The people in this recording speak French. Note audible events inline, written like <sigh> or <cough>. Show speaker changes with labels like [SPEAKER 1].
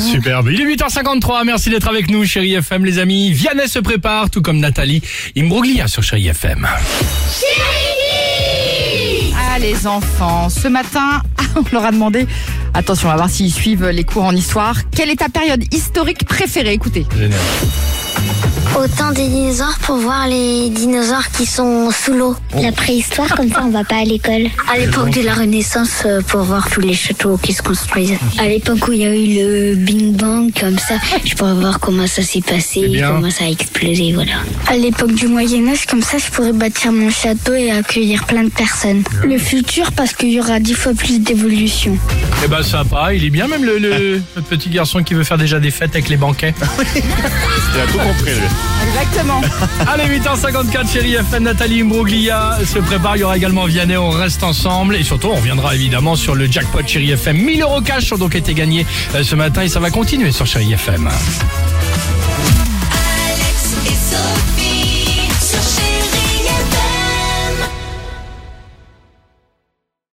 [SPEAKER 1] Superbe. Il est 8h53. Merci d'être avec nous, chérie FM, les amis. Vianney se prépare, tout comme Nathalie Imbroglia sur chérie FM.
[SPEAKER 2] Ah les enfants, ce matin, <laughs> on leur a demandé, attention, on va voir s'ils suivent les cours en histoire, quelle est ta période historique préférée? Écoutez.
[SPEAKER 1] Génial.
[SPEAKER 3] Au temps des dinosaures pour voir les dinosaures qui sont sous l'eau. La préhistoire, comme ça on va pas à l'école. À l'époque de la Renaissance euh, pour voir tous les châteaux qui se construisent. À l'époque où il y a eu le Bing Bang, comme ça, je pourrais voir comment ça s'est passé,
[SPEAKER 1] bien.
[SPEAKER 3] comment ça a explosé, voilà. À l'époque du Moyen-Âge, comme ça, je pourrais bâtir mon château et accueillir plein de personnes. Le futur, parce qu'il y aura dix fois plus d'évolution.
[SPEAKER 1] Eh ben, sympa. Il est bien, même le, le- le petit garçon qui veut faire déjà des fêtes avec les banquets. <laughs>
[SPEAKER 2] Exactement. <laughs>
[SPEAKER 1] Allez, 8h54, chérie FM, Nathalie Imbroglia se prépare. Il y aura également Vianney, on reste ensemble. Et surtout, on reviendra évidemment sur le jackpot chérie FM. 1000 euros cash ont donc été gagnés euh, ce matin et ça va continuer sur chérie FM.